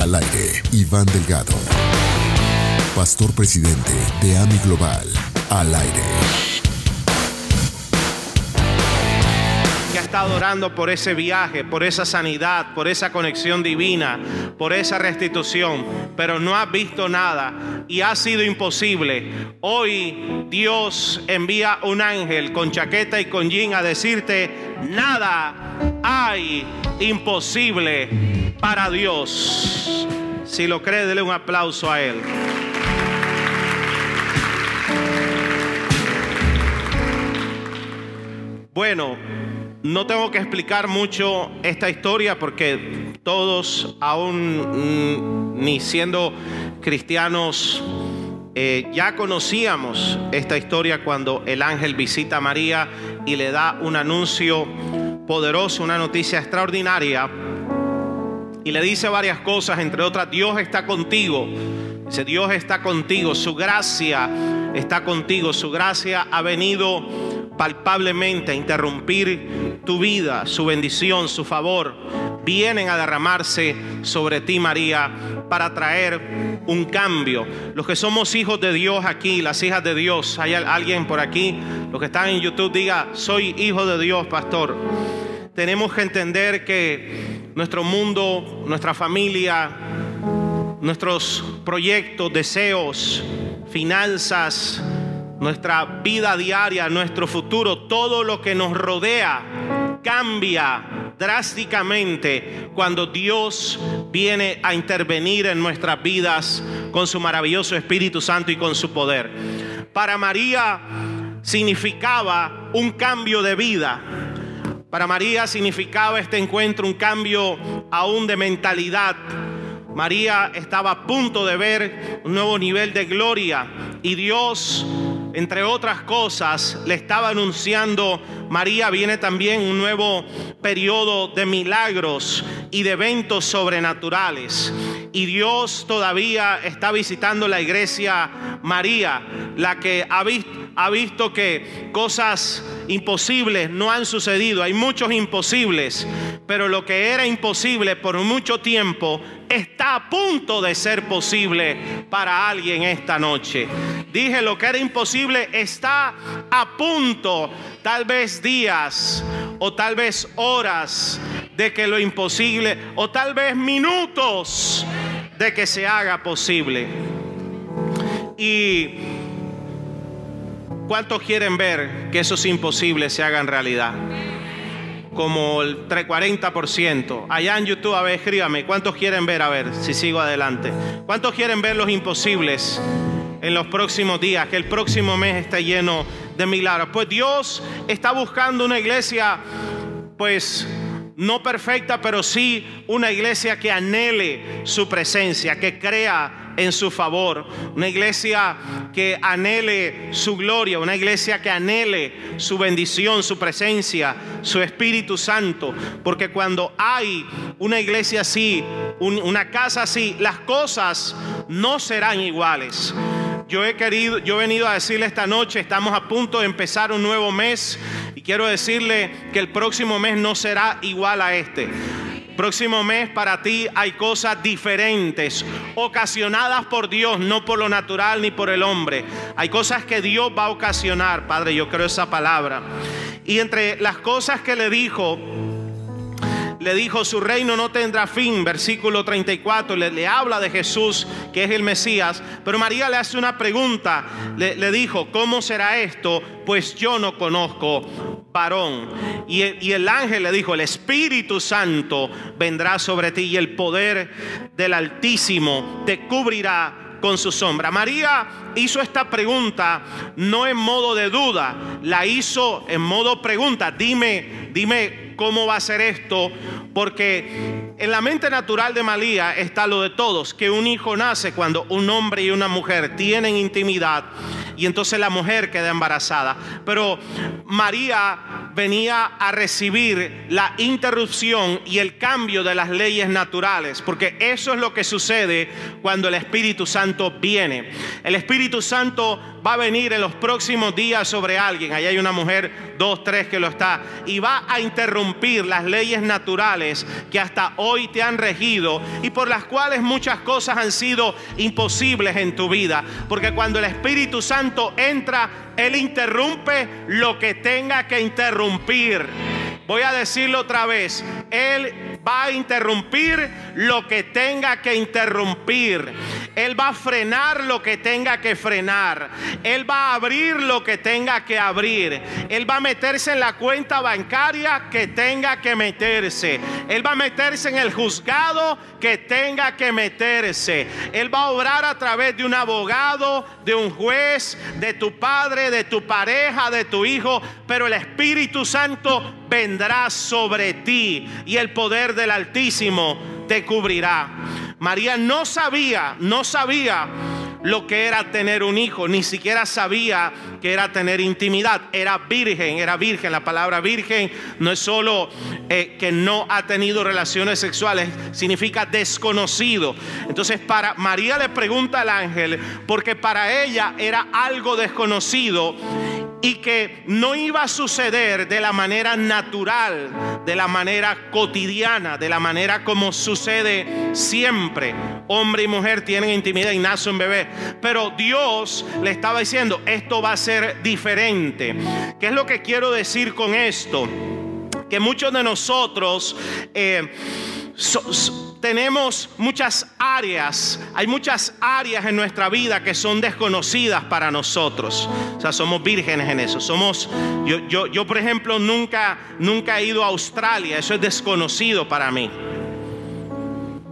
Al aire, Iván Delgado, pastor presidente de AMI Global. Al aire. que ha estado orando por ese viaje, por esa sanidad, por esa conexión divina, por esa restitución, pero no has visto nada y ha sido imposible. Hoy Dios envía un ángel con chaqueta y con jean a decirte, nada hay imposible para Dios. Si lo cree, dele un aplauso a él. Bueno, no tengo que explicar mucho esta historia porque todos, aún mm, ni siendo cristianos, eh, ya conocíamos esta historia cuando el ángel visita a María y le da un anuncio poderoso, una noticia extraordinaria. Y le dice varias cosas, entre otras, Dios está contigo. Dice, Dios está contigo, su gracia está contigo, su gracia ha venido palpablemente a interrumpir tu vida, su bendición, su favor, vienen a derramarse sobre ti, María, para traer un cambio. Los que somos hijos de Dios aquí, las hijas de Dios, hay alguien por aquí, los que están en YouTube, diga, soy hijo de Dios, pastor. Tenemos que entender que nuestro mundo, nuestra familia, nuestros proyectos, deseos, finanzas, nuestra vida diaria, nuestro futuro, todo lo que nos rodea cambia drásticamente cuando Dios viene a intervenir en nuestras vidas con su maravilloso Espíritu Santo y con su poder. Para María significaba un cambio de vida. Para María significaba este encuentro un cambio aún de mentalidad. María estaba a punto de ver un nuevo nivel de gloria y Dios entre otras cosas, le estaba anunciando, María viene también un nuevo periodo de milagros y de eventos sobrenaturales. Y Dios todavía está visitando la iglesia María, la que ha visto, ha visto que cosas imposibles no han sucedido. Hay muchos imposibles, pero lo que era imposible por mucho tiempo está a punto de ser posible para alguien esta noche. Dije lo que era imposible está a punto, tal vez días o tal vez horas de que lo imposible o tal vez minutos de que se haga posible. Y ¿cuántos quieren ver que esos imposibles se hagan realidad? Como el 40%. Allá en YouTube, a ver, escríbame, ¿cuántos quieren ver? A ver, si sigo adelante. ¿Cuántos quieren ver los imposibles en los próximos días? Que el próximo mes esté lleno de milagros. Pues Dios está buscando una iglesia, pues no perfecta, pero sí una iglesia que anhele su presencia, que crea en su favor, una iglesia que anhele su gloria, una iglesia que anhele su bendición, su presencia, su Espíritu Santo, porque cuando hay una iglesia así, una casa así, las cosas no serán iguales. Yo he querido, yo he venido a decirle esta noche, estamos a punto de empezar un nuevo mes y quiero decirle que el próximo mes no será igual a este próximo mes para ti hay cosas diferentes, ocasionadas por Dios, no por lo natural ni por el hombre. Hay cosas que Dios va a ocasionar, Padre, yo creo esa palabra. Y entre las cosas que le dijo, le dijo, su reino no tendrá fin, versículo 34, le, le, habla de Jesús, que es el Mesías, pero María le hace una pregunta, le, dijo, ¿cómo será esto? Pues yo no conozco varón. Y el ángel le dijo, el Espíritu Santo vendrá sobre ti y el poder del Altísimo te cubrirá con su sombra. María hizo esta pregunta no en modo de duda, la hizo en modo pregunta. Dime, dime cómo va a ser esto, porque en la mente natural de María está lo de todos, que un hijo nace cuando un hombre y una mujer tienen intimidad y entonces la mujer queda embarazada. Pero María venía a recibir la interrupción y el cambio de las leyes naturales, porque eso es lo que sucede cuando el Espíritu Santo viene. El Espíritu Santo va a venir en los próximos días sobre alguien. Ahí hay una mujer, dos, tres que lo está, y va a interrumpir las leyes naturales que hasta hoy te han regido y por las cuales muchas cosas han sido imposibles en tu vida. Porque cuando el Espíritu Santo entra, Él interrumpe lo que tenga que interrumpir. Voy a decirlo otra vez. Él va a interrumpir lo que tenga que interrumpir. Él va a frenar lo que tenga que frenar. Él va a abrir lo que tenga que abrir. Él va a meterse en la cuenta bancaria que tenga que meterse. Él va a meterse en el juzgado que tenga que meterse. Él va a obrar a través de un abogado, de un juez, de tu padre, de tu pareja, de tu hijo. Pero el Espíritu Santo vendrá sobre ti y el poder del Altísimo te cubrirá. María no sabía, no sabía lo que era tener un hijo, ni siquiera sabía que era tener intimidad. Era virgen, era virgen. La palabra virgen no es solo eh, que no ha tenido relaciones sexuales, significa desconocido. Entonces para María le pregunta al ángel, porque para ella era algo desconocido y que no iba a suceder de la manera natural, de la manera cotidiana, de la manera como sucede siempre. Hombre y mujer tienen intimidad y nace un bebé. Pero Dios le estaba diciendo, esto va a ser diferente. ¿Qué es lo que quiero decir con esto? Que muchos de nosotros... Eh, tenemos muchas áreas, hay muchas áreas en nuestra vida que son desconocidas para nosotros. O sea, somos vírgenes en eso. Somos, yo, yo, yo por ejemplo, nunca, nunca he ido a Australia, eso es desconocido para mí.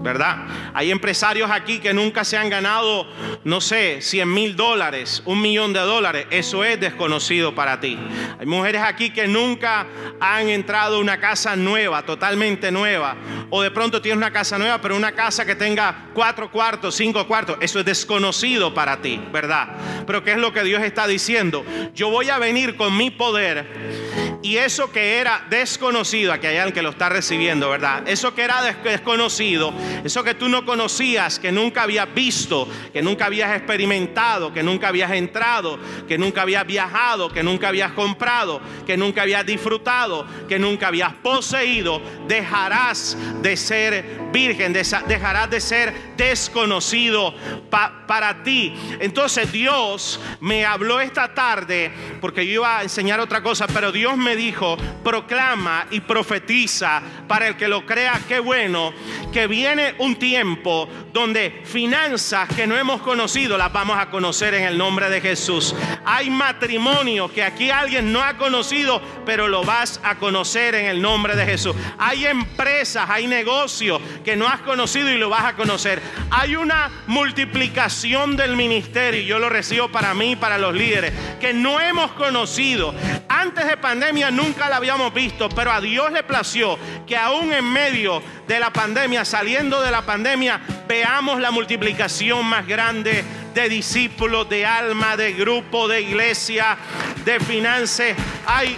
¿Verdad? Hay empresarios aquí que nunca se han ganado, no sé, 100 mil dólares, un millón de dólares. Eso es desconocido para ti. Hay mujeres aquí que nunca han entrado a una casa nueva, totalmente nueva. O de pronto tienes una casa nueva, pero una casa que tenga cuatro cuartos, cinco cuartos. Eso es desconocido para ti, ¿verdad? Pero ¿qué es lo que Dios está diciendo? Yo voy a venir con mi poder y eso que era desconocido, aquí hay alguien que lo está recibiendo, ¿verdad? Eso que era desconocido, eso que tú no conocías, que nunca habías visto, que nunca habías experimentado, que nunca habías entrado, que nunca habías viajado, que nunca habías comprado, que nunca habías disfrutado, que nunca habías poseído, dejarás de ser virgen, dejarás de ser desconocido para ti. Entonces Dios me habló esta tarde, porque yo iba a enseñar otra cosa, pero Dios me dijo, proclama y profetiza para el que lo crea, qué bueno, que viene un tiempo donde finanzas que no hemos conocido las vamos a conocer en el nombre de Jesús. Hay matrimonio que aquí alguien no ha conocido, pero lo vas a conocer en el nombre de Jesús. Hay empresas, hay negocios que no has conocido y lo vas a conocer. Hay una multiplicación del ministerio, yo lo recibo para mí, para los líderes, que no hemos conocido. Antes de pandemia nunca la habíamos visto, pero a Dios le plació que aún en medio de la pandemia, saliendo de la pandemia, veamos la multiplicación más grande de discípulos, de alma, de grupo, de iglesia, de finanzas. Hay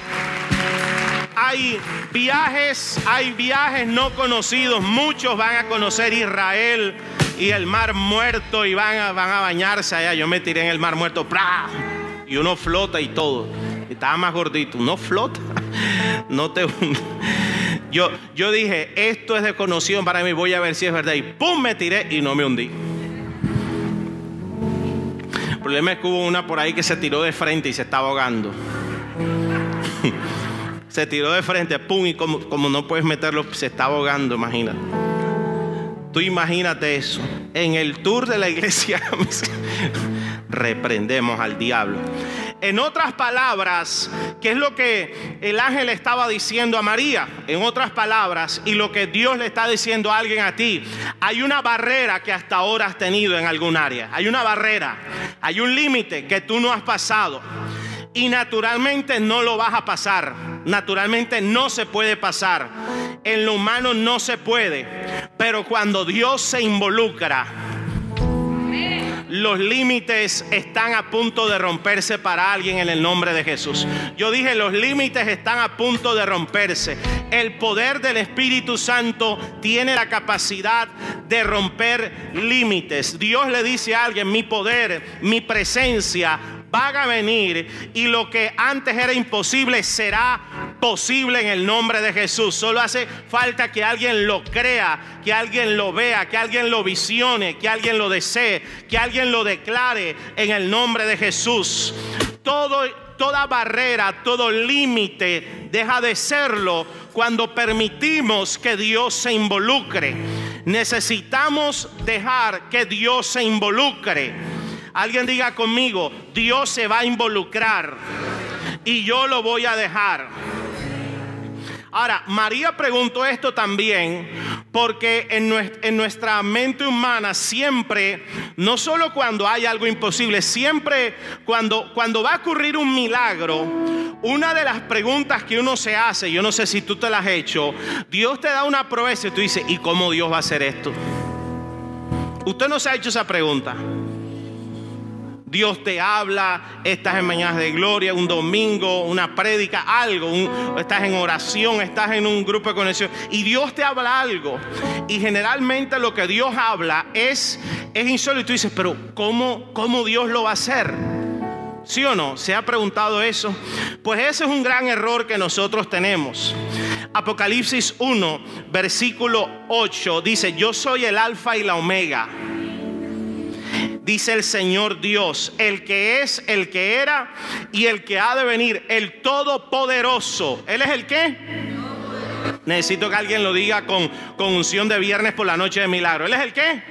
hay viajes, hay viajes no conocidos. Muchos van a conocer Israel y el mar muerto y van a, van a bañarse allá. Yo me tiré en el mar muerto, y uno flota y todo. Estaba más gordito, no flota, no te Yo, yo dije, esto es desconocido para mí, voy a ver si es verdad. Y pum, me tiré y no me hundí. El problema es que hubo una por ahí que se tiró de frente y se estaba ahogando. se tiró de frente, pum, y como, como no puedes meterlo, se está ahogando, imagínate. Tú imagínate eso. En el tour de la iglesia reprendemos al diablo. En otras palabras, ¿qué es lo que el ángel estaba diciendo a María? En otras palabras, y lo que Dios le está diciendo a alguien a ti, hay una barrera que hasta ahora has tenido en algún área. Hay una barrera, hay un límite que tú no has pasado. Y naturalmente no lo vas a pasar. Naturalmente no se puede pasar. En lo humano no se puede. Pero cuando Dios se involucra, los límites están a punto de romperse para alguien en el nombre de Jesús. Yo dije, los límites están a punto de romperse. El poder del Espíritu Santo tiene la capacidad de romper límites. Dios le dice a alguien, mi poder, mi presencia van a venir y lo que antes era imposible será posible en el nombre de Jesús. Solo hace falta que alguien lo crea, que alguien lo vea, que alguien lo visione, que alguien lo desee, que alguien lo declare en el nombre de Jesús. Todo, toda barrera, todo límite deja de serlo cuando permitimos que Dios se involucre. Necesitamos dejar que Dios se involucre. Alguien diga conmigo, Dios se va a involucrar y yo lo voy a dejar. Ahora, María preguntó esto también porque en nuestra mente humana siempre, no solo cuando hay algo imposible, siempre cuando, cuando va a ocurrir un milagro, una de las preguntas que uno se hace, yo no sé si tú te las has hecho, Dios te da una promesa y tú dices, ¿y cómo Dios va a hacer esto? Usted no se ha hecho esa pregunta. Dios te habla, estás en mañanas de gloria, un domingo, una prédica, algo, estás en oración, estás en un grupo de conexión y Dios te habla algo. Y generalmente lo que Dios habla es, es insólito. Y tú dices, pero ¿cómo, ¿cómo Dios lo va a hacer? ¿Sí o no? ¿Se ha preguntado eso? Pues ese es un gran error que nosotros tenemos. Apocalipsis 1, versículo 8 dice, yo soy el alfa y la omega dice el Señor Dios, el que es, el que era y el que ha de venir, el Todopoderoso. ¿Él es el qué? Necesito que alguien lo diga con, con unción de viernes por la noche de milagro. ¿Él es el qué?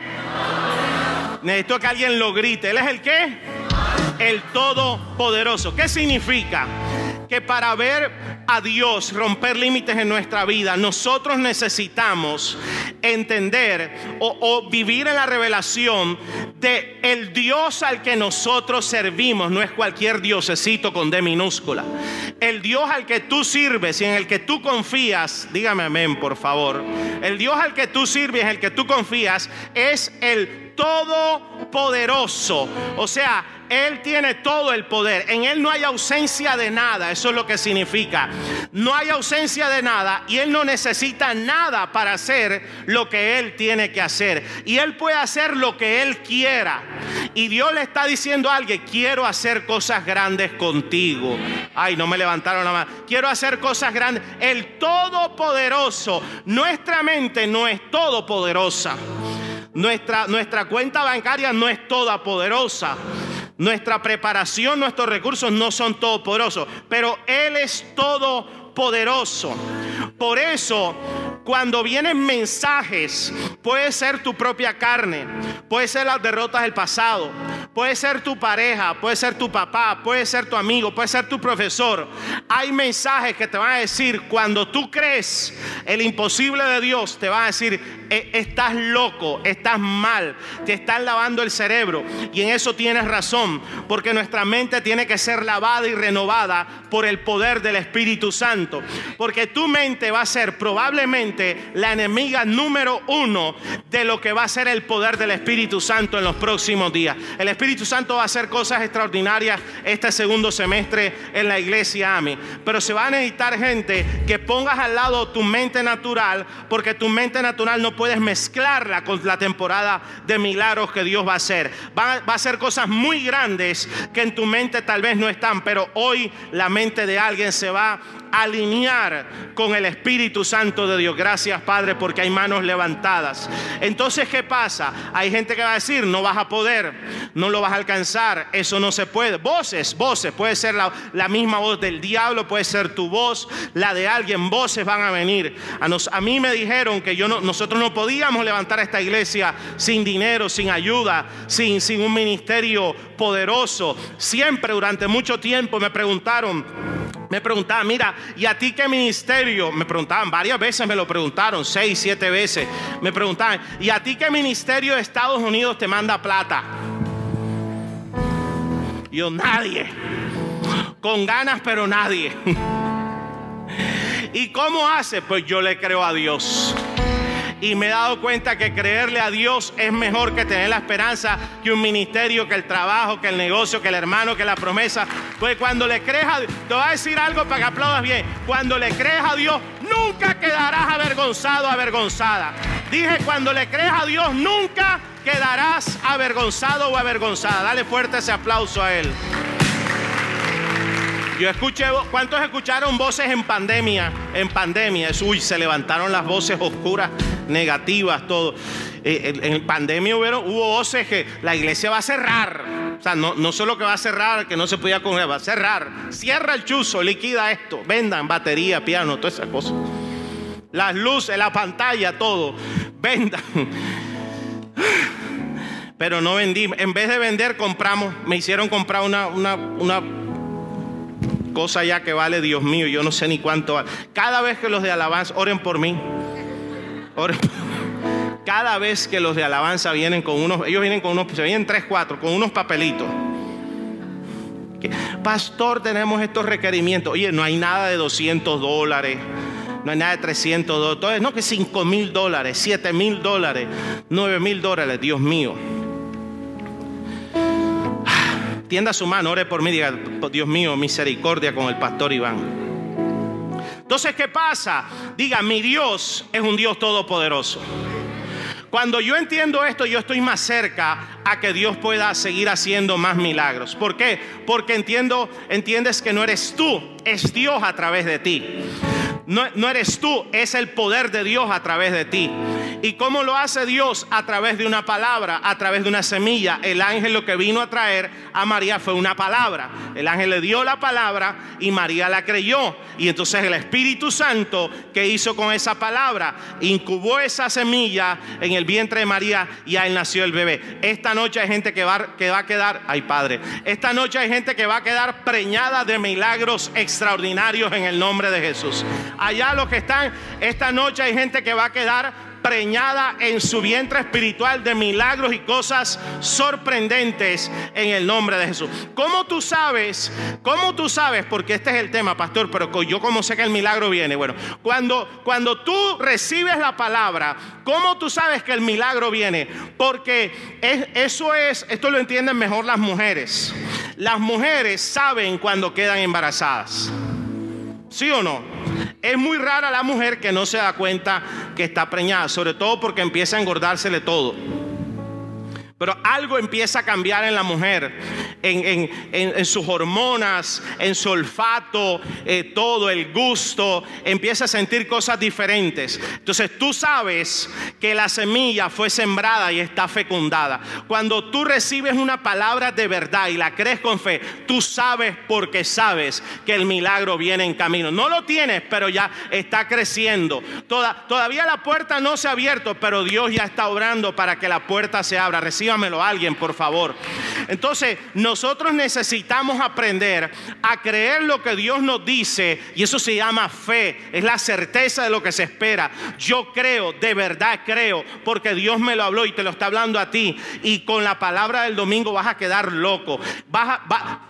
Necesito que alguien lo grite. ¿Él es el qué? El Todopoderoso. ¿Qué significa? Que para ver a Dios romper límites en nuestra vida, nosotros necesitamos entender o, vivir en la revelación de el Dios al que nosotros servimos. No es cualquier diosecito con D minúscula. El Dios al que tú sirves y en el que tú confías, dígame amén por favor. El Dios al que tú sirves, en el que tú confías, es el todopoderoso. O sea, él tiene todo el poder. En Él no hay ausencia de nada. Eso es lo que significa. No hay ausencia de nada y Él no necesita nada para hacer lo que Él tiene que hacer. Y Él puede hacer lo que Él quiera. Y Dios le está diciendo a alguien, quiero hacer cosas grandes contigo. Ay, no me levantaron la mano. Quiero hacer cosas grandes. El Todopoderoso. Nuestra mente no es todopoderosa. Nuestra, nuestra cuenta bancaria no es toda poderosa. Nuestra preparación, nuestros recursos no son todopoderosos, pero Él es todopoderoso. Por eso, cuando vienen mensajes, puede ser tu propia carne, puede ser las derrotas del pasado, puede ser tu pareja, puede ser tu papá, puede ser tu amigo, puede ser tu profesor. Hay mensajes que te van a decir, cuando tú crees el imposible de Dios, te van a decir, e, estás loco, estás mal, te están lavando el cerebro. Y en eso tienes razón, porque nuestra mente tiene que ser lavada y renovada por el poder del Espíritu Santo. Porque tu mente va a ser probablemente la enemiga número uno de lo que va a ser el poder del Espíritu Santo en los próximos días. El Espíritu Santo va a hacer cosas extraordinarias este segundo semestre en la iglesia AMI. Pero se va a necesitar gente que pongas al lado tu mente natural, porque tu mente natural no puedes mezclarla con la temporada de milagros que Dios va a hacer. Va, va a ser cosas muy grandes que en tu mente tal vez no están, pero hoy la mente de alguien se va alinear con el Espíritu Santo de Dios. Gracias, Padre, porque hay manos levantadas. Entonces, ¿qué pasa? Hay gente que va a decir, no vas a poder, no lo vas a alcanzar, eso no se puede. Voces, voces, puede ser la, misma voz del diablo, puede ser tu voz, la de alguien, voces van a venir. A, mí me dijeron que nosotros no podíamos levantar esta iglesia sin dinero, sin ayuda, sin, sin un ministerio poderoso. Siempre durante mucho tiempo me preguntaron, me preguntaban, mira, ¿y a ti qué ministerio? Me preguntaban, varias veces me lo preguntaron, seis, siete veces. Me preguntaban, ¿y a ti qué ministerio de Estados Unidos te manda plata? Yo, nadie. Con ganas, pero nadie. ¿Y cómo hace? Pues yo le creo a Dios. Y me he dado cuenta que creerle a Dios es mejor que tener la esperanza que un ministerio, que el trabajo, que el negocio, que el hermano, que la promesa. Pues cuando le crees a Dios, te voy a decir algo para que aplaudas bien. Cuando le crees a Dios, nunca quedarás avergonzado, avergonzada. Dije, cuando le crees a Dios, nunca quedarás avergonzado o avergonzada. Dale fuerte ese aplauso a Él. Yo escuché, ¿cuántos escucharon voces en pandemia? En pandemia, uy, se levantaron las voces oscuras, negativas, todo. Eh, en pandemia hubo, hubo voces que la iglesia va a cerrar. O sea, no, solo que va a cerrar, que no se podía comer, va a cerrar. Cierra el chuzo, liquida esto, vendan batería, piano, todas esas cosas. Las luces, la pantalla, todo. Vendan. Pero no vendí. En vez de vender, compramos. Me hicieron comprar una, una, una cosa ya que vale, Dios mío, yo no sé ni cuánto vale. Cada vez que los de alabanza, oren por mí. Cada vez que los de alabanza vienen con unos, ellos vienen con unos, se vienen tres, cuatro, con unos papelitos. Pastor, tenemos estos requerimientos. Oye, no hay nada de 200 dólares. No hay nada de 300 dólares. No, que 5 mil dólares, 7 mil dólares, 9 mil dólares. Dios mío. Tienda su mano, ore por mí, diga, Dios mío, misericordia con el pastor Iván. Entonces, ¿qué pasa? Diga, mi Dios es un Dios todopoderoso. Cuando yo entiendo esto, yo estoy más cerca a que Dios pueda seguir haciendo más milagros. ¿Por qué? Porque entiendo, entiendes que no eres tú, es Dios a través de ti. No, eres tú, es el poder de Dios a través de ti. ¿Y cómo lo hace Dios? A través de una palabra, a través de una semilla. El ángel lo que vino a traer a María fue una palabra. El ángel le dio la palabra y María la creyó. Y entonces el Espíritu Santo, que hizo con esa palabra? Incubó esa semilla en el vientre de María y ahí nació el bebé. Esta noche hay gente que va, que va a quedar, ay Padre, esta noche hay gente que va a quedar preñada de milagros extraordinarios en el nombre de Jesús. Allá los que están, esta noche hay gente que va a quedar preñada en su vientre espiritual de milagros y cosas sorprendentes en el nombre de Jesús. ¿Cómo tú sabes? ¿Cómo tú sabes? Porque este es el tema, pastor, pero yo como sé que el milagro viene. Bueno, cuando, cuando tú recibes la palabra, ¿cómo tú sabes que el milagro viene? Porque eso es, esto lo entienden mejor las mujeres. Las mujeres saben cuando quedan embarazadas. ¿Sí o no? Es muy rara la mujer que no se da cuenta que está preñada, sobre todo porque empieza a engordársele todo. Pero algo empieza a cambiar en la mujer, en, sus hormonas, en su olfato, eh, todo, el gusto, empieza a sentir cosas diferentes. Entonces tú sabes que la semilla fue sembrada y está fecundada. Cuando tú recibes una palabra de verdad y la crees con fe, tú sabes porque sabes que el milagro viene en camino. No lo tienes, pero ya está creciendo. todavía la puerta no se ha abierto, pero Dios ya está obrando para que la puerta se abra. Recibe a alguien, por favor. Entonces, nosotros necesitamos aprender a creer lo que Dios nos dice y eso se llama fe, es la certeza de lo que se espera. Yo creo, de verdad creo, porque Dios me lo habló y te lo está hablando a ti y con la palabra del domingo vas a quedar loco. Vas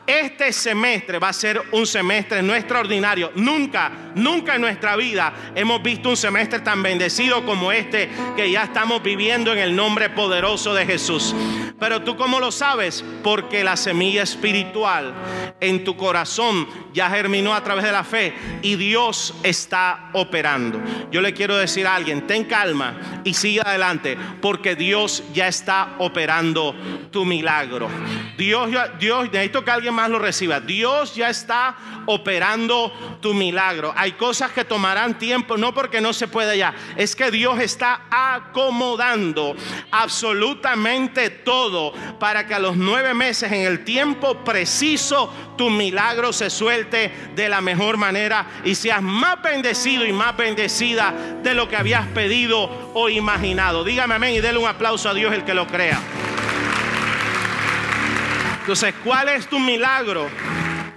este semestre va a ser un semestre no extraordinario. Nunca, nunca en nuestra vida hemos visto un semestre tan bendecido como este que ya estamos viviendo en el nombre poderoso de Jesús. Pero tú cómo lo sabes? Porque la semilla espiritual en tu corazón ya germinó a través de la fe y Dios está operando. Yo le quiero decir a alguien, ten calma y sigue adelante porque Dios ya está operando tu milagro. Dios, Dios, necesito que alguien más lo reciba. Dios ya está operando tu milagro. Hay cosas que tomarán tiempo, no porque no se pueda ya, es que Dios está acomodando absolutamente todo para que a los nueve meses, en el tiempo preciso, tu milagro se suelte de la mejor manera y seas más bendecido y más bendecida de lo que habías pedido o imaginado. Dígame amén y déle un aplauso a Dios el que lo crea. Entonces, ¿cuál es tu milagro?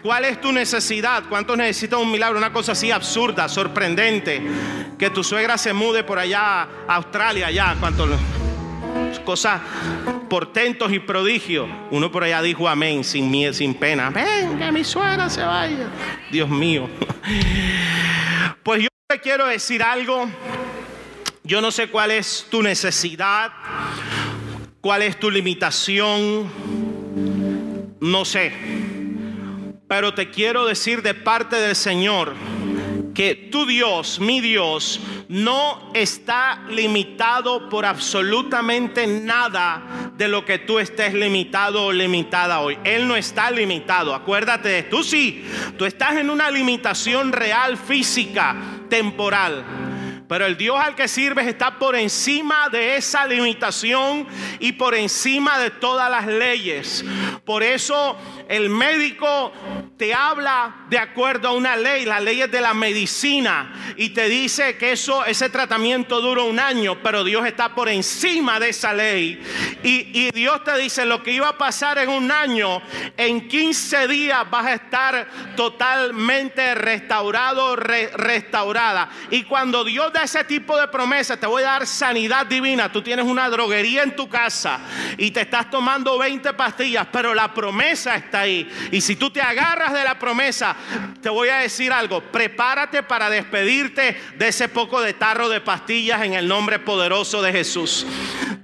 ¿Cuál es tu necesidad? ¿Cuántos necesitan un milagro? Una cosa así absurda, sorprendente. Que tu suegra se mude por allá a Australia, allá. ¿Cuántos? Cosas, portentos y prodigios. Uno por allá dijo amén, sin miedo, sin pena. Ven, que mi suegra se vaya. Dios mío. Pues yo le quiero decir algo Yo no sé cuál es tu necesidad, cuál es tu limitación, no sé. Pero te quiero decir de parte del Señor que tu Dios, mi Dios, no está limitado por absolutamente nada de lo que tú estés limitado o limitada hoy. Él no está limitado. Acuérdate de tú sí, tú estás en una limitación real, física, temporal. Pero el Dios al que sirves está por encima de esa limitación y por encima de todas las leyes. Por eso el médico te habla de acuerdo a una ley, la ley es de la medicina, y te dice que eso, ese tratamiento dura un año, pero Dios está por encima de esa ley. Y, Dios te dice lo que iba a pasar en un año, en 15 días vas a estar totalmente restaurado, restaurada. Y cuando Dios da ese tipo de promesa, te voy a dar sanidad divina. Tú tienes una droguería en tu casa y te estás tomando 20 pastillas, pero la promesa está ahí. Y si tú te agarras de la promesa, te voy a decir algo, prepárate para despedirte de ese poco de tarro de pastillas en el nombre poderoso de Jesús.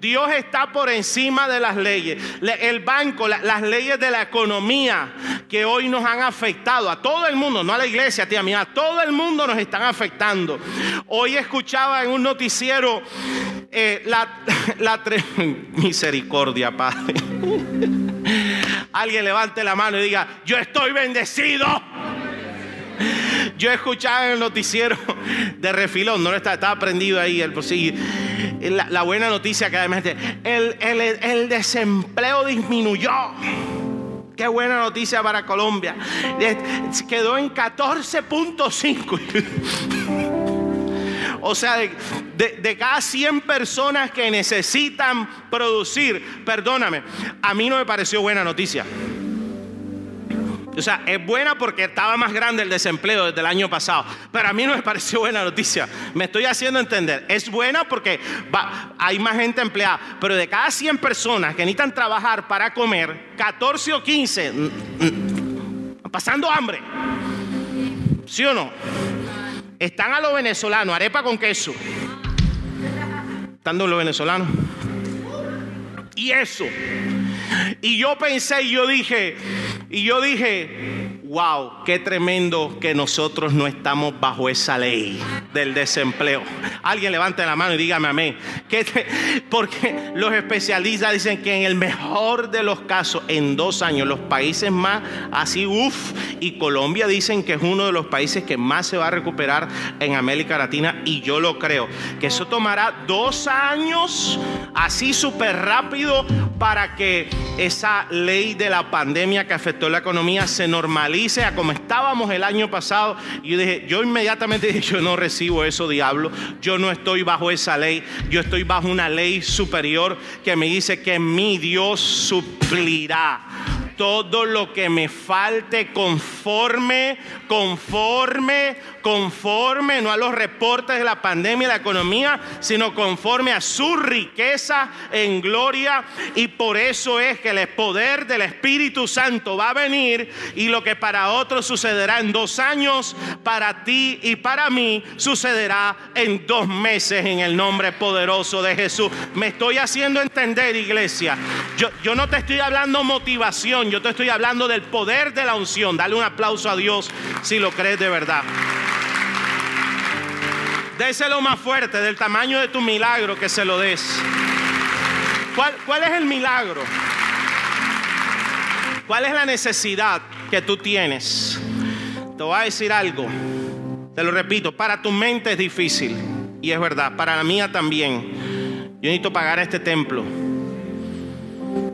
Dios está por encima de las leyes. El banco, las leyes de la economía que hoy nos han afectado a todo el mundo, no a la iglesia, tía mía, a todo el mundo nos están afectando. Hoy escuchaba en un noticiero eh, la, misericordia, Padre. Alguien levante la mano y diga, yo estoy bendecido. Yo escuchaba en el noticiero de refilón, no estaba, estaba prendido ahí, el, pues la, la, buena noticia que además el, el desempleo disminuyó. Qué buena noticia para Colombia. Quedó en 14.5. O sea, de, cada 100 personas que necesitan producir, perdóname, a mí no me pareció buena noticia. O sea, es buena porque estaba más grande el desempleo desde el año pasado. Pero a mí no me pareció buena noticia. Me estoy haciendo entender. Es buena porque hay más gente empleada. Pero de cada 100 personas que necesitan trabajar para comer, 14 o 15 mm, mm, pasando hambre. ¿Sí o no? Están a los venezolanos, arepa con queso. Están los venezolanos. Y eso. Y yo pensé y yo dije, y yo dije, wow, qué tremendo que nosotros no estamos bajo esa ley del desempleo. Alguien levante la mano y dígame amén. porque los especialistas dicen que en el mejor de los casos, en dos años, los países más así, uff, y Colombia dicen que es uno de los países que más se va a recuperar en América Latina y yo lo creo, que eso tomará dos años así súper rápido para que esa ley de la pandemia que afectó la economía se normalice a como estábamos el año pasado. Y yo dije, yo inmediatamente dije, yo no recibo eso, diablo. Yo no estoy bajo esa ley. Yo estoy bajo una ley superior que me dice que mi Dios suplirá todo lo que me falte conforme, conforme, conforme, no a los reportes de la pandemia y la economía, sino conforme a su riqueza en gloria. Y por eso es que el poder del Espíritu Santo va a venir y lo que para otros sucederá en dos años, para ti y para mí sucederá en dos meses en el nombre poderoso de Jesús. Me estoy haciendo entender, iglesia. Yo, yo no te estoy hablando motivación yo te estoy hablando del poder de la unción. Dale un aplauso a Dios si lo crees de verdad. Déselo más fuerte, del tamaño de tu milagro que se lo des. ¿Cuál, ¿Cuál es el milagro? ¿Cuál es la necesidad que tú tienes? Te voy a decir algo. Te lo repito, para tu mente es difícil. Y es verdad, para la mía también. Yo necesito pagar este templo.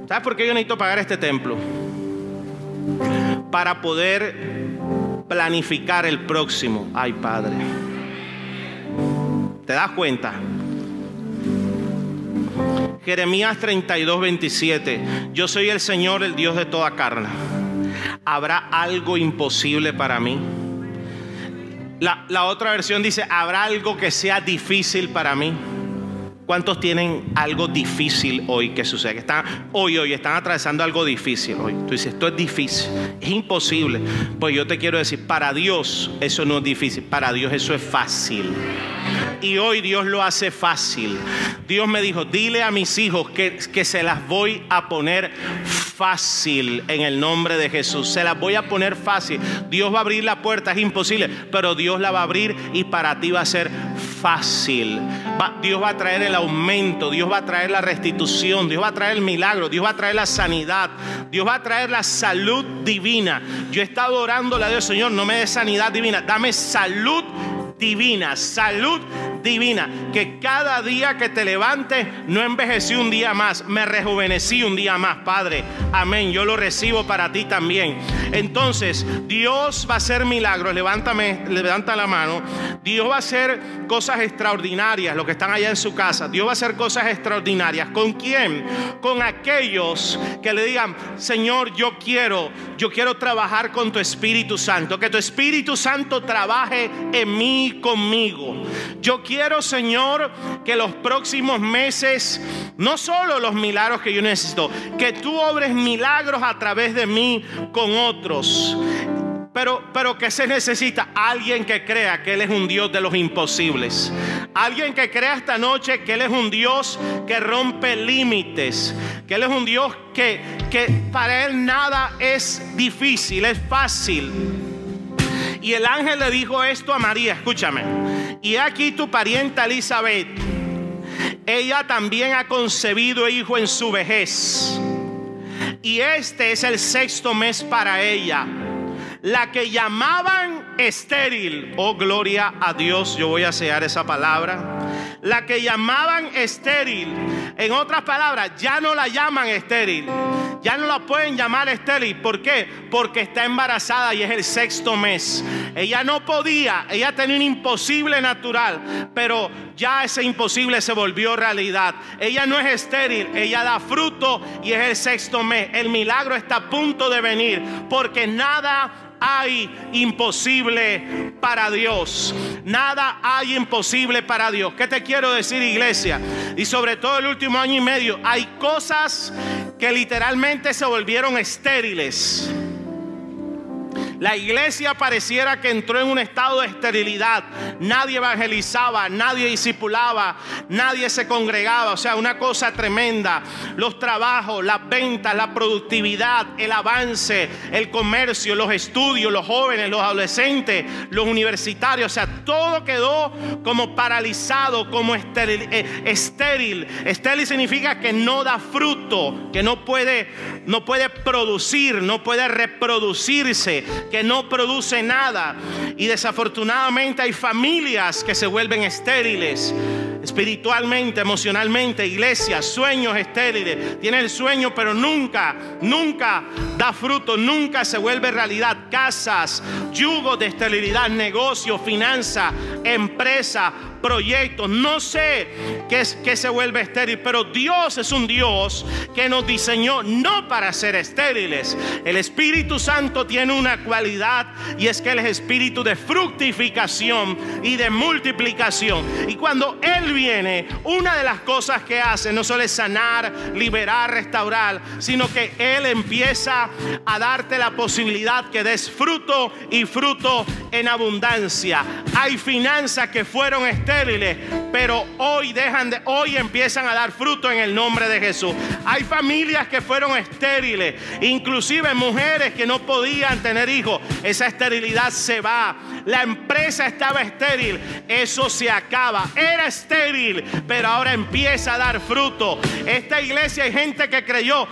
¿Sabes por qué yo necesito pagar este templo? Para poder planificar el próximo. Ay, Padre. ¿Te das cuenta? Jeremías 32, 27. Yo soy el Señor, el Dios de toda carne. ¿Habrá algo imposible para mí? La, la otra versión dice, ¿habrá algo que sea difícil para mí? ¿Cuántos tienen algo difícil hoy que sucede? Que están, hoy, hoy están atravesando algo difícil hoy. Tú dices, esto es difícil, es imposible. Pues yo te quiero decir, para Dios eso no es difícil, para Dios eso es fácil. y hoy Dios lo hace fácil. Dios me dijo, dile a mis hijos que, que se las voy a poner fácil en el nombre de Jesús. Se las voy a poner fácil. Dios va a abrir la puerta, es imposible, pero Dios la va a abrir y para ti va a ser fácil. Dios va a traer el aumento, Dios va a traer la restitución, Dios va a traer el milagro, Dios va a traer la sanidad, Dios va a traer la salud divina. Yo he estado orándole a Dios, Señor, no me dé sanidad divina, dame salud divina, salud divina. Que cada día que te levantes no envejecí un día más, me rejuvenecí un día más, Padre. Amén. Yo lo recibo para ti también. Entonces, Dios va a hacer milagros. Levántame, levanta la mano. Dios va a hacer cosas extraordinarias, los que están allá en su casa. Dios va a hacer cosas extraordinarias. ¿Con quién? Con aquellos que le digan, Señor, yo quiero, yo quiero trabajar con tu Espíritu Santo. Que tu Espíritu Santo trabaje en mí, conmigo. Yo quiero, Señor, que los próximos meses, no solo los milagros que yo necesito, que tú obres milagros a través de mí con otros. Pero, pero que se necesita alguien que crea que Él es un Dios de los imposibles. Alguien que crea esta noche que Él es un Dios que rompe límites. Que Él es un Dios que, que para Él nada es difícil, es fácil. Y el ángel le dijo esto a María, escúchame. Y aquí tu parienta Elizabeth. Ella también ha concebido hijo en su vejez. Y este es el sexto mes para ella la que llamaban estéril, oh gloria a Dios, yo voy a sellar esa palabra, la que llamaban estéril, en otras palabras, ya no la llaman estéril, ya no la pueden llamar estéril, ¿por qué? Porque está embarazada y es el sexto mes. Ella no podía, ella tenía un imposible natural, pero ya ese imposible se volvió realidad. Ella no es estéril, ella da fruto y es el sexto mes. El milagro está a punto de venir porque nada hay imposible para Dios. Nada hay imposible para Dios. ¿Qué te quiero decir, iglesia? Y sobre todo el último año y medio, hay cosas que literalmente se volvieron estériles. La iglesia pareciera que entró en un estado de esterilidad. Nadie evangelizaba, nadie discipulaba, nadie se congregaba. O sea, una cosa tremenda. Los trabajos, las ventas, la productividad, el avance, el comercio, los estudios, los jóvenes, los adolescentes, los universitarios. O sea, todo quedó como paralizado, como estéril. Eh, estéril. Estéril significa que no da fruto, que no puede, no puede producir, no puede reproducirse que no produce nada. Y desafortunadamente hay familias que se vuelven estériles espiritualmente, emocionalmente, iglesias, sueños estériles. Tiene el sueño, pero nunca, nunca da fruto, nunca se vuelve realidad. Casas, yugo de esterilidad, negocio, finanza, empresa, proyectos. No sé qué, se vuelve estéril, pero Dios es un Dios que nos diseñó no para ser estériles. El Espíritu Santo tiene una cualidad y es que Él es espíritu de fructificación y de multiplicación. Y cuando Él viene, una de las cosas que hace no solo es sanar, liberar, restaurar, sino que Él empieza a darte la posibilidad que des fruto y fruto en abundancia. Hay finanzas que fueron estériles, pero hoy dejan de, hoy empiezan a dar fruto en el nombre de Jesús. Hay familias que fueron estériles, inclusive mujeres que no podían tener hijos. Esa esterilidad se va. La empresa estaba estéril, eso se acaba. Era estéril pero ahora empieza a dar fruto. Esta iglesia hay gente que creyó,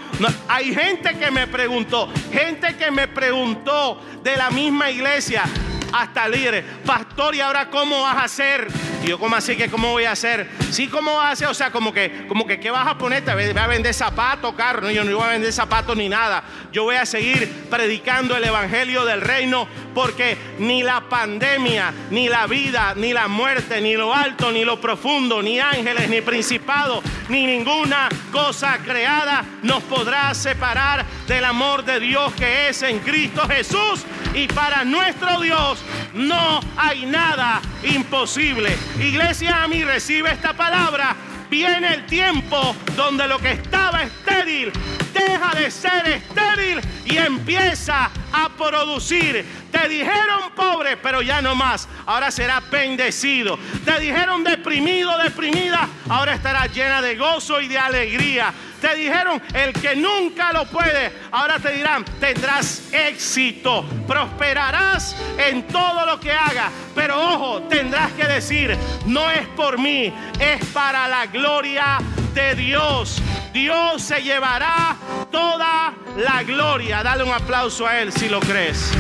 hay gente que me preguntó, gente que me preguntó de la misma iglesia, hasta líderes, pastor, ¿y ahora cómo vas a hacer? Y yo, ¿cómo así que cómo voy a hacer? Sí, ¿cómo hacer? O sea, como que, como que, ¿qué vas a ponerte? ¿Voy a vender zapatos, carro? No, yo no voy a vender zapatos ni nada. Yo voy a seguir predicando el evangelio del reino porque ni la pandemia, ni la vida, ni la muerte, ni lo alto, ni lo profundo, ni ángeles, ni principados, ni ninguna cosa creada nos podrá separar del amor de Dios que es en Cristo Jesús. Y para nuestro Dios no hay nada imposible. Iglesia, a mí recibe esta palabra. Viene el tiempo donde lo que estaba estéril deja de ser estéril y empieza a producir. Te dijeron pobre, pero ya no más. Ahora será bendecido. Te dijeron deprimido, deprimida. Ahora estará llena de gozo y de alegría. Te dijeron el que nunca lo puede. Ahora te dirán, tendrás éxito. Prosperarás en todo lo que hagas. Pero ojo, tendrás que decir, no es por mí, es para la gloria de Dios. Dios se llevará toda la gloria. Dale un aplauso a Él si lo crees.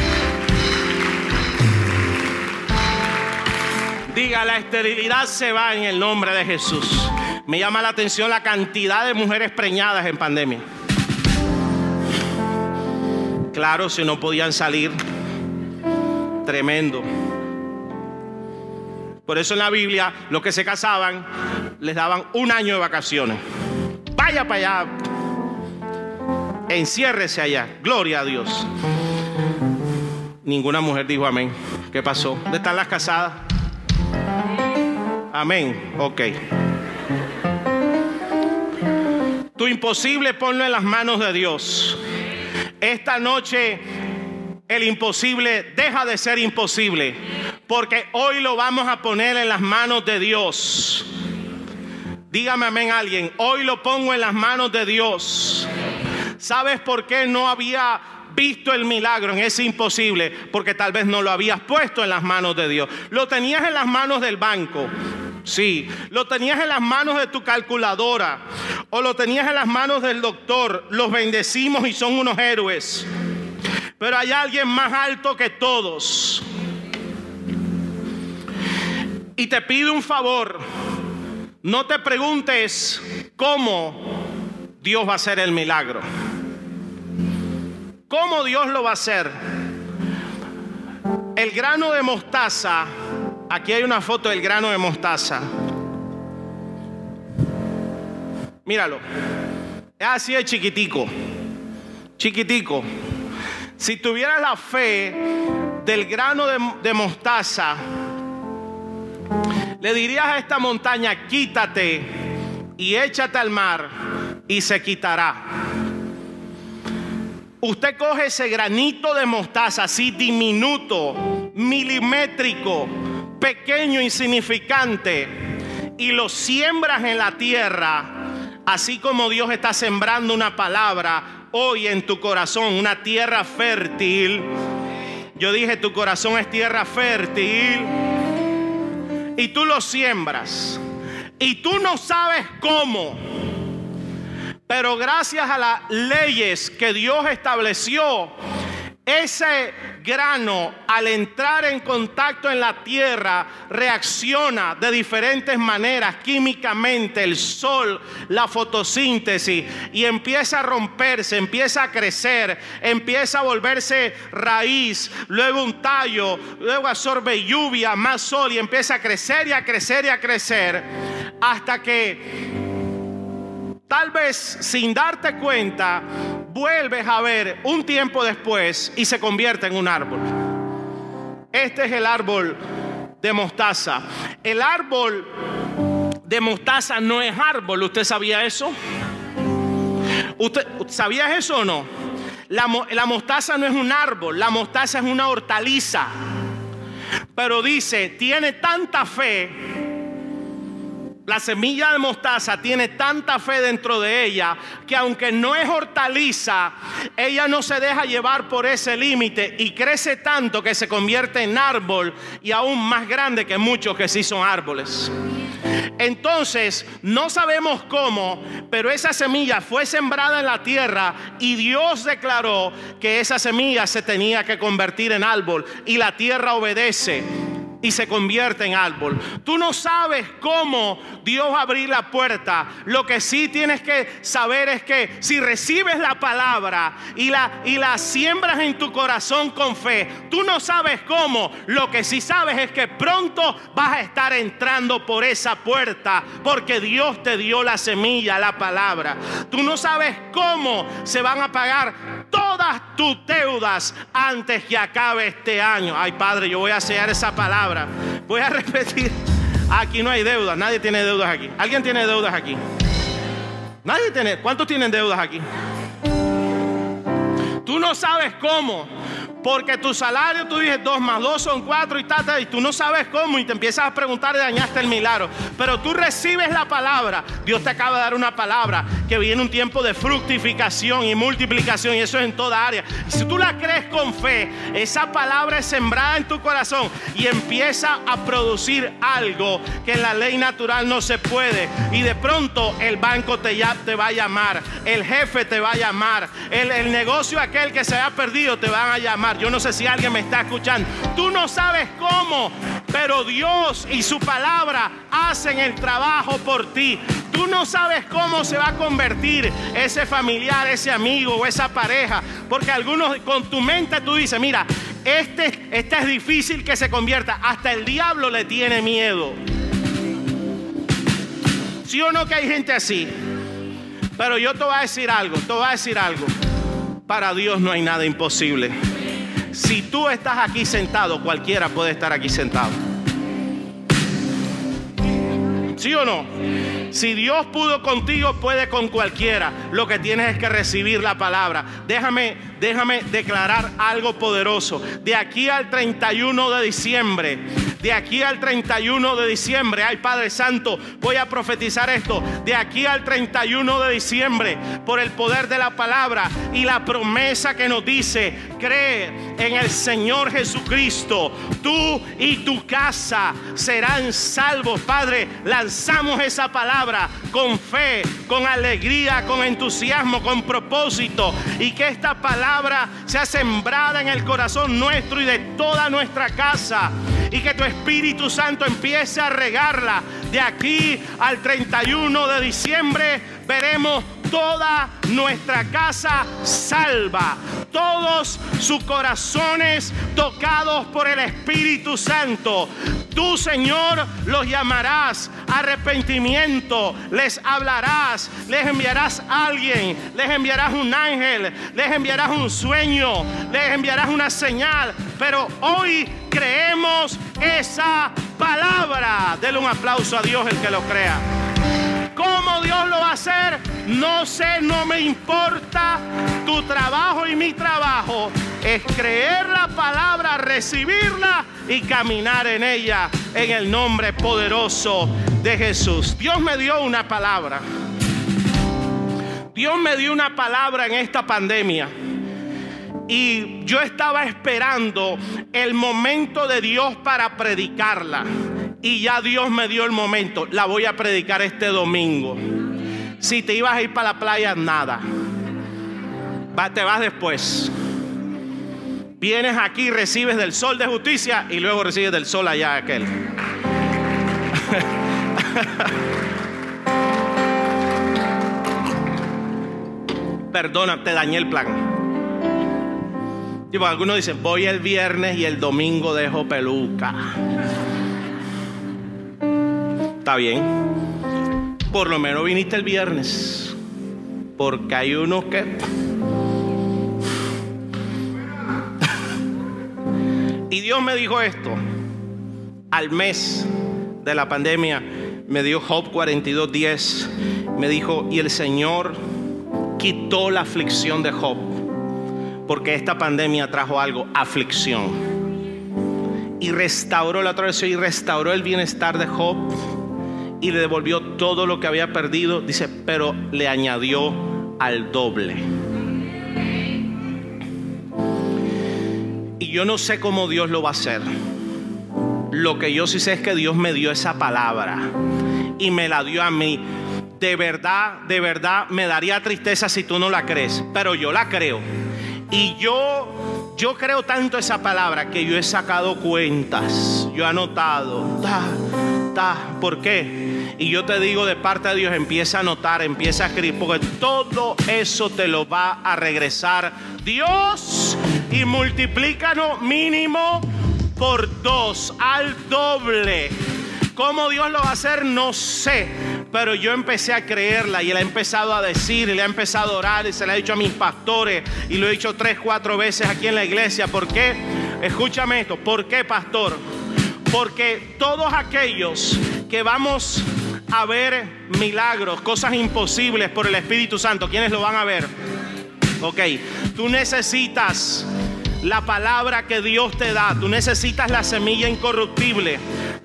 Diga, la esterilidad se va en el nombre de Jesús. Me llama la atención la cantidad de mujeres preñadas en pandemia. Claro, si no podían salir, tremendo. Por eso en la Biblia, los que se casaban, les daban un año de vacaciones. Vaya para allá. Enciérrese allá. Gloria a Dios. Ninguna mujer dijo amén. ¿Qué pasó? ¿Dónde están las casadas? Amén. Ok. Tu imposible ponlo en las manos de Dios. Esta noche el imposible deja de ser imposible. Porque hoy lo vamos a poner en las manos de Dios. Dígame amén alguien. Hoy lo pongo en las manos de Dios. ¿Sabes por qué no había visto el milagro en ese imposible? Porque tal vez no lo habías puesto en las manos de Dios. Lo tenías en las manos del banco. Sí, lo tenías en las manos de tu calculadora o lo tenías en las manos del doctor. Los bendecimos y son unos héroes. Pero hay alguien más alto que todos. Y te pido un favor. No te preguntes cómo Dios va a hacer el milagro. ¿Cómo Dios lo va a hacer? El grano de mostaza Aquí hay una foto del grano de mostaza. Míralo. Es así de chiquitico. Chiquitico. Si tuvieras la fe del grano de, de, mostaza, le dirías a esta montaña, quítate y échate al mar y se quitará. Usted coge ese granito de mostaza así diminuto, milimétrico, pequeño, insignificante, y lo siembras en la tierra, así como Dios está sembrando una palabra hoy en tu corazón, una tierra fértil. Yo dije, tu corazón es tierra fértil. Y tú lo siembras. Y tú no sabes cómo. Pero gracias a las leyes que Dios estableció, ese grano al entrar en contacto en la tierra reacciona de diferentes maneras químicamente, el sol, la fotosíntesis, y empieza a romperse, empieza a crecer, empieza a volverse raíz, luego un tallo, luego absorbe lluvia, más sol y empieza a crecer y a crecer y a crecer hasta que tal vez sin darte cuenta, vuelves a ver un tiempo después y se convierte en un árbol. Este es el árbol de mostaza. El árbol de mostaza no es árbol. ¿Usted sabía eso? ¿Usted sabía eso o no? La, la mostaza no es un árbol, la mostaza es una hortaliza. Pero dice, tiene tanta fe la semilla de mostaza tiene tanta fe dentro de ella que aunque no es hortaliza, ella no se deja llevar por ese límite y crece tanto que se convierte en árbol y aún más grande que muchos que sí son árboles. Entonces, no sabemos cómo, pero esa semilla fue sembrada en la tierra y Dios declaró que esa semilla se tenía que convertir en árbol y la tierra obedece y se convierte en árbol. Tú no sabes cómo Dios va abrir la puerta. Lo que sí tienes que saber es que si recibes la palabra y la, y la siembras en tu corazón con fe, tú no sabes cómo. Lo que sí sabes es que pronto vas a estar entrando por esa puerta porque Dios te dio la semilla, la palabra. Tú no sabes cómo se van a pagar todas tus deudas antes que acabe este año. Ay, Padre, yo voy a sellar esa palabra. Voy a repetir. Aquí no hay deudas, nadie tiene deudas aquí. ¿Alguien tiene deudas aquí? Nadie tiene. ¿Cuántos tienen deudas aquí? Tú no sabes cómo, Porque tu salario, tú dices dos más dos son cuatro y tal, y tú no sabes cómo y te empiezas a preguntar y dañaste el milagro. Pero tú recibes la palabra. Dios te acaba de dar una palabra que viene un tiempo de fructificación y multiplicación y eso es en toda área. Si tú la crees con fe, esa palabra es sembrada en tu corazón y empieza a producir algo que en la ley natural no se puede. Y de pronto el banco te, ya, te va a llamar, el jefe te va a llamar, el, el negocio aquel que se ha perdido te van a llamar. Yo no sé si alguien me está escuchando. Tú no sabes cómo, pero Dios y su palabra hacen el trabajo por ti. Tú no sabes cómo se va a convertir ese familiar, ese amigo o esa pareja. Porque algunos con tu mente tú dices, mira, este, este es difícil que se convierta. Hasta el diablo le tiene miedo. ¿Sí o no que hay gente así? Pero yo te voy a decir algo, te voy a decir algo. Para Dios no hay nada imposible. Si tú estás aquí sentado, cualquiera puede estar aquí sentado. ¿Sí o no? Si Dios pudo contigo, puede con cualquiera. Lo que tienes es que recibir la palabra. Déjame, déjame declarar algo poderoso. De aquí al 31 de diciembre, de aquí al 31 de diciembre, ay Padre Santo, voy a profetizar esto. De aquí al 31 de diciembre, por el poder de la palabra y la promesa que nos dice, cree en el Señor Jesucristo, tú y tu casa serán salvos. Padre, lanzamos esa palabra con fe, con alegría, con entusiasmo, con propósito y que esta palabra sea sembrada en el corazón nuestro y de toda nuestra casa y que tu Espíritu Santo empiece a regarla. De aquí al 31 de diciembre veremos toda nuestra casa salva, todos sus corazones tocados por el Espíritu Santo. Tú, Señor, los llamarás arrepentimiento, les hablarás, les enviarás a alguien, les enviarás un ángel, les enviarás un sueño, les enviarás una señal. Pero hoy creemos esa palabra. Dele un aplauso a Dios el que lo crea. ¿Cómo Dios lo va a hacer? No sé, no me importa. Tu trabajo y mi trabajo es creer la palabra, recibirla y caminar en ella en el nombre poderoso de Jesús. Dios me dio una palabra. Dios me dio una palabra en esta pandemia. Y yo estaba esperando el momento de Dios para predicarla. Y ya Dios me dio el momento. La voy a predicar este domingo. Si te ibas a ir para la playa, nada. te vas después. Vienes aquí, recibes del sol de justicia y luego recibes del sol allá aquel. Perdona, te dañé el plan. Tipo, algunos dicen, voy el viernes y el domingo dejo peluca. Está bien. Por lo menos viniste el viernes. Porque hay unos que... y Dios me dijo esto. Al mes de la pandemia me dio Job 42.10. Me dijo, y el Señor quitó la aflicción de Job porque esta pandemia trajo algo, aflicción. Y restauró la otra y restauró el bienestar de Job y le devolvió todo lo que había perdido, dice, pero le añadió al doble. Y yo no sé cómo Dios lo va a hacer. Lo que yo sí sé es que Dios me dio esa palabra y me la dio a mí. De verdad, de verdad me daría tristeza si tú no la crees, pero yo la creo. Y yo, yo creo tanto esa palabra que yo he sacado cuentas, yo he anotado, ta, ¿por qué? Y yo te digo de parte de Dios, empieza a anotar, empieza a escribir, porque todo eso te lo va a regresar Dios y multiplícanos mínimo por dos, al doble. ¿Cómo Dios lo va a hacer? No sé. Pero yo empecé a creerla y él ha empezado a decir y le ha empezado a orar y se le ha dicho a mis pastores y lo he dicho tres, cuatro veces aquí en la iglesia. ¿Por qué? Escúchame esto. ¿Por qué, pastor? Porque todos aquellos que vamos a ver milagros, cosas imposibles por el Espíritu Santo, ¿quiénes lo van a ver? Ok, tú necesitas la palabra que Dios te da. Tú necesitas la semilla incorruptible.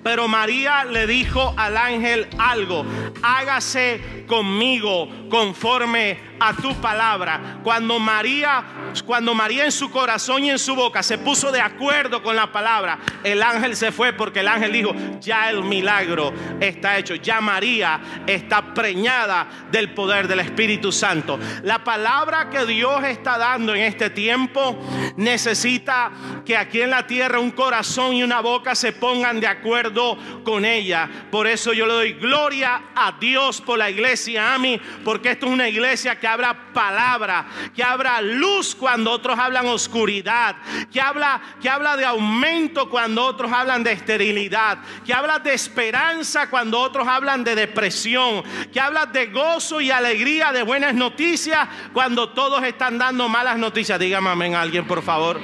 Pero María le dijo al ángel algo, hágase conmigo conforme a tu palabra. Cuando María, cuando María en su corazón y en su boca se puso de acuerdo con la palabra, el ángel se fue porque el ángel dijo, ya el milagro está hecho, ya María está preñada del poder del Espíritu Santo. La palabra que Dios está dando en este tiempo necesita que aquí en la tierra un corazón y una boca se pongan de acuerdo con ella. Por eso yo le doy gloria a Dios por la iglesia, a mí, porque esto es una iglesia que habla palabra, que habla luz cuando otros hablan oscuridad, que habla, que habla de aumento cuando otros hablan de esterilidad, que habla de esperanza cuando otros hablan de depresión, que habla de gozo y alegría, de buenas noticias cuando todos están dando malas noticias. Dígame amén alguien, por favor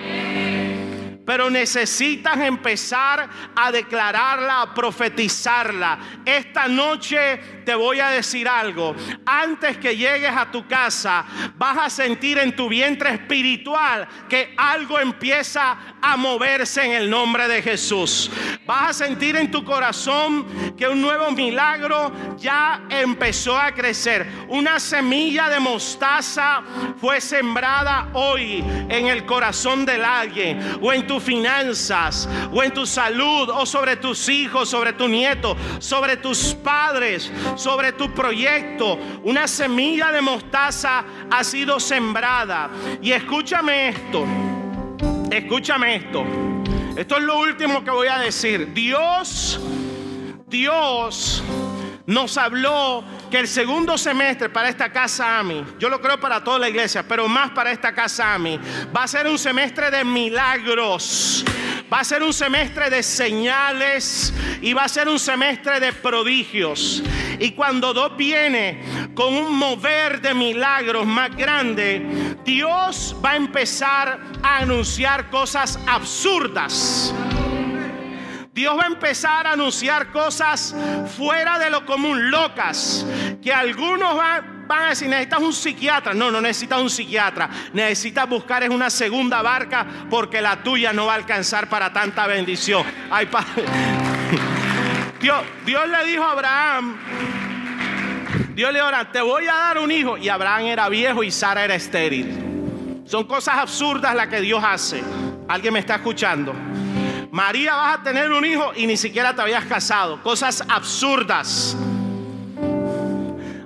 pero necesitas empezar a declararla, a profetizarla. Esta noche te voy a decir algo. Antes que llegues a tu casa, vas a sentir en tu vientre espiritual que algo empieza a moverse en el nombre de Jesús. Vas a sentir en tu corazón que un nuevo milagro ya empezó a crecer. Una semilla de mostaza fue sembrada hoy en el corazón del alguien o en finanzas o en tu salud o sobre tus hijos, sobre tu nieto, sobre tus padres, sobre tu proyecto. Una semilla de mostaza ha sido sembrada. Y escúchame esto, escúchame esto. Esto es lo último que voy a decir. Dios, Dios nos habló que el segundo semestre para esta casa AMI, yo lo creo para toda la iglesia, pero más para esta casa AMI, va a ser un semestre de milagros. Va a ser un semestre de señales y va a ser un semestre de prodigios. Y cuando Dios viene con un mover de milagros más grande, Dios va a empezar a anunciar cosas absurdas. Dios va a empezar a anunciar cosas fuera de lo común, locas, que algunos van, a decir, necesitas un psiquiatra. No, no necesitas un psiquiatra. Necesitas buscar es una segunda barca porque la tuya no va a alcanzar para tanta bendición. Ay. Dios, Dios le dijo a Abraham, Dios le dijo, te voy a dar un hijo. Y Abraham era viejo y Sara era estéril. Son cosas absurdas las que Dios hace. ¿Alguien me está escuchando? María vas a tener un hijo y ni siquiera te habías casado. Cosas absurdas.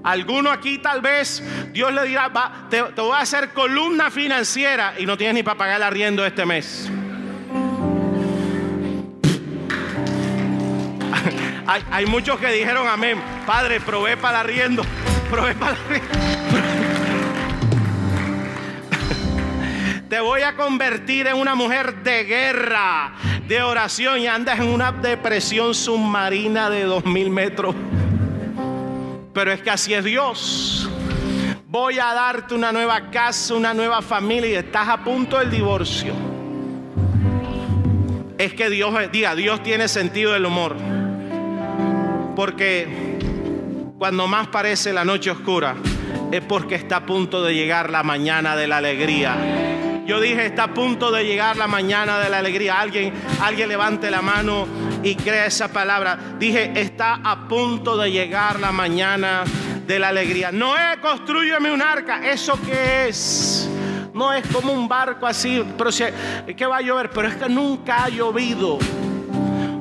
Alguno aquí tal vez Dios le dirá, te, voy a hacer columna financiera y no tienes ni para pagar el arriendo este mes. hay, hay, muchos que dijeron amén. Padre, provee para el arriendo. Provee para el arriendo. Te voy a convertir en una mujer de guerra, de oración y andas en una depresión submarina de dos mil metros. Pero es que así es Dios. Voy a darte una nueva casa, una nueva familia y estás a punto del divorcio. Es que Dios, diga, Dios tiene sentido del humor. Porque cuando más parece la noche oscura, es porque está a punto de llegar la mañana de la alegría. Yo dije, está a punto de llegar la mañana de la alegría. Alguien, alguien levante la mano y crea esa palabra. Dije, está a punto de llegar la mañana de la alegría. Noé, construyeme un arca. ¿Eso qué es? No es como un barco así, pero que va a llover, pero es que nunca ha llovido.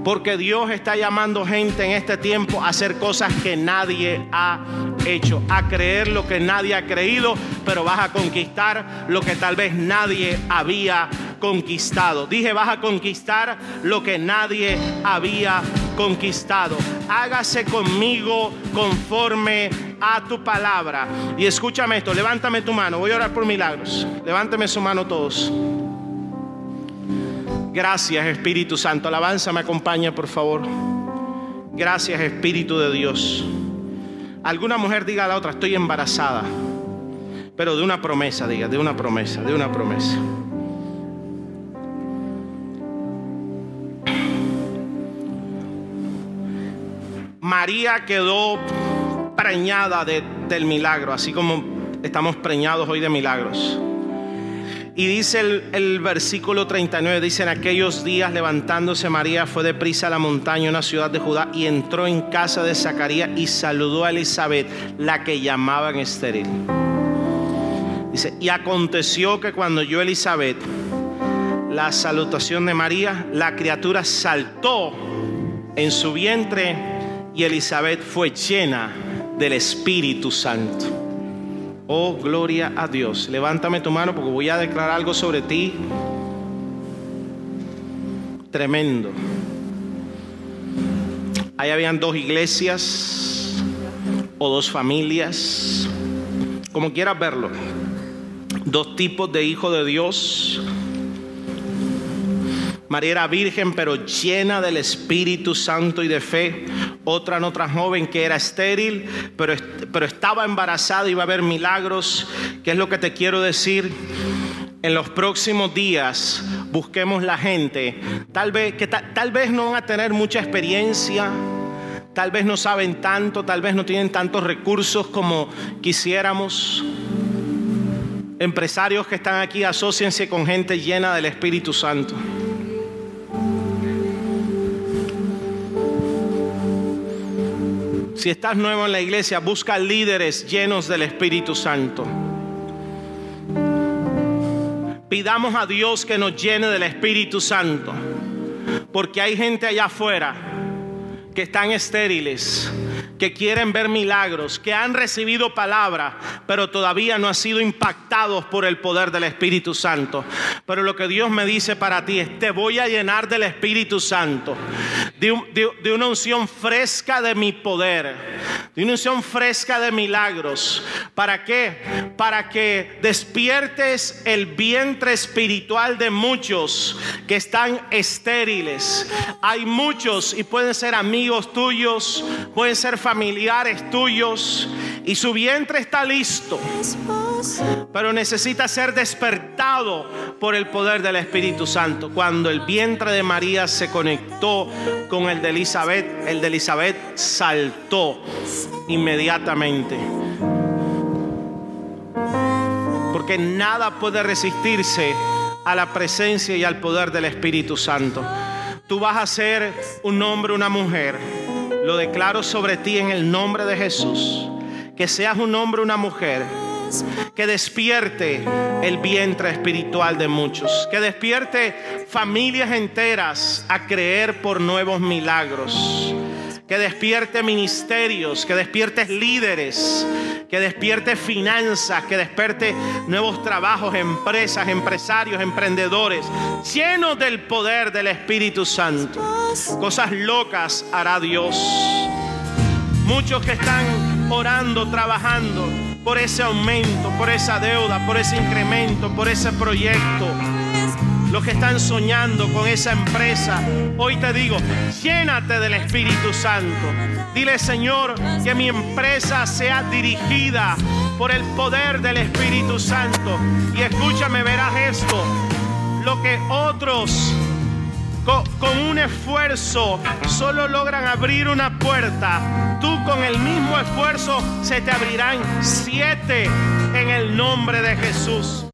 Porque Dios está llamando gente en este tiempo a hacer cosas que nadie ha hecho, a creer lo que nadie ha creído, pero vas a conquistar lo que tal vez nadie había conquistado. Dije, vas a conquistar lo que nadie había conquistado. Hágase conmigo conforme a tu palabra. Y escúchame esto, levántame tu mano, voy a orar por milagros. Levántame su mano todos. Gracias Espíritu Santo. Alabanza me acompaña, por favor. Gracias Espíritu de Dios. Alguna mujer diga a la otra, estoy embarazada. Pero de una promesa, diga, de una promesa, de una promesa. María quedó preñada del milagro, así como estamos preñados hoy de milagros. Y dice el, versículo 39, dice en aquellos días levantándose María fue deprisa a la montaña, una ciudad de Judá, y entró en casa de Zacarías y saludó a Elizabeth, la que llamaban estéril. Dice, y aconteció que cuando yo Elizabeth, la salutación de María, la criatura saltó en su vientre y Elizabeth fue llena del Espíritu Santo. Oh, gloria a Dios. Levántame tu mano porque voy a declarar algo sobre ti. Tremendo. Ahí habían dos iglesias o dos familias, como quieras verlo. Dos tipos de hijos de Dios María era virgen pero llena del Espíritu Santo y de fe. Otra no otra joven que era estéril pero, pero estaba embarazada y iba a haber milagros. ¿Qué es lo que te quiero decir? En los próximos días busquemos la gente. Tal vez, que tal vez no van a tener mucha experiencia. Tal vez no saben tanto, tal vez no tienen tantos recursos como quisiéramos. Empresarios que están aquí, asóciense con gente llena del Espíritu Santo. Si estás nuevo en la iglesia, busca líderes llenos del Espíritu Santo. Pidamos a Dios que nos llene del Espíritu Santo. Porque hay gente allá afuera que están estériles que quieren ver milagros, que han recibido palabra, pero todavía no han sido impactados por el poder del Espíritu Santo. Pero lo que Dios me dice para ti es, te voy a llenar del Espíritu Santo, de, una unción fresca de mi poder, de una unción fresca de milagros. ¿Para qué? Para que despiertes el vientre espiritual de muchos que están estériles. Hay muchos y pueden ser amigos tuyos, pueden ser familiares tuyos y su vientre está listo, pero necesita ser despertado por el poder del Espíritu Santo. Cuando el vientre de María se conectó con el de Elizabeth, el de Elizabeth saltó inmediatamente. Porque nada puede resistirse a la presencia y al poder del Espíritu Santo. Tú vas a ser un hombre, una mujer lo declaro sobre ti en el nombre de Jesús. Que seas un hombre, una mujer. Que despierte el vientre espiritual de muchos. Que despierte familias enteras a creer por nuevos milagros. Que despierte ministerios. Que despierte líderes que despierte finanzas, que despierte nuevos trabajos, empresas, empresarios, emprendedores, llenos del poder del Espíritu Santo. Cosas locas hará Dios. Muchos que están orando, trabajando por ese aumento, por esa deuda, por ese incremento, por ese proyecto los que están soñando con esa empresa, hoy te digo, llénate del Espíritu Santo. Dile, Señor, que mi empresa sea dirigida por el poder del Espíritu Santo. Y escúchame, verás esto. Lo que otros con, un esfuerzo solo logran abrir una puerta, tú con el mismo esfuerzo se te abrirán siete en el nombre de Jesús.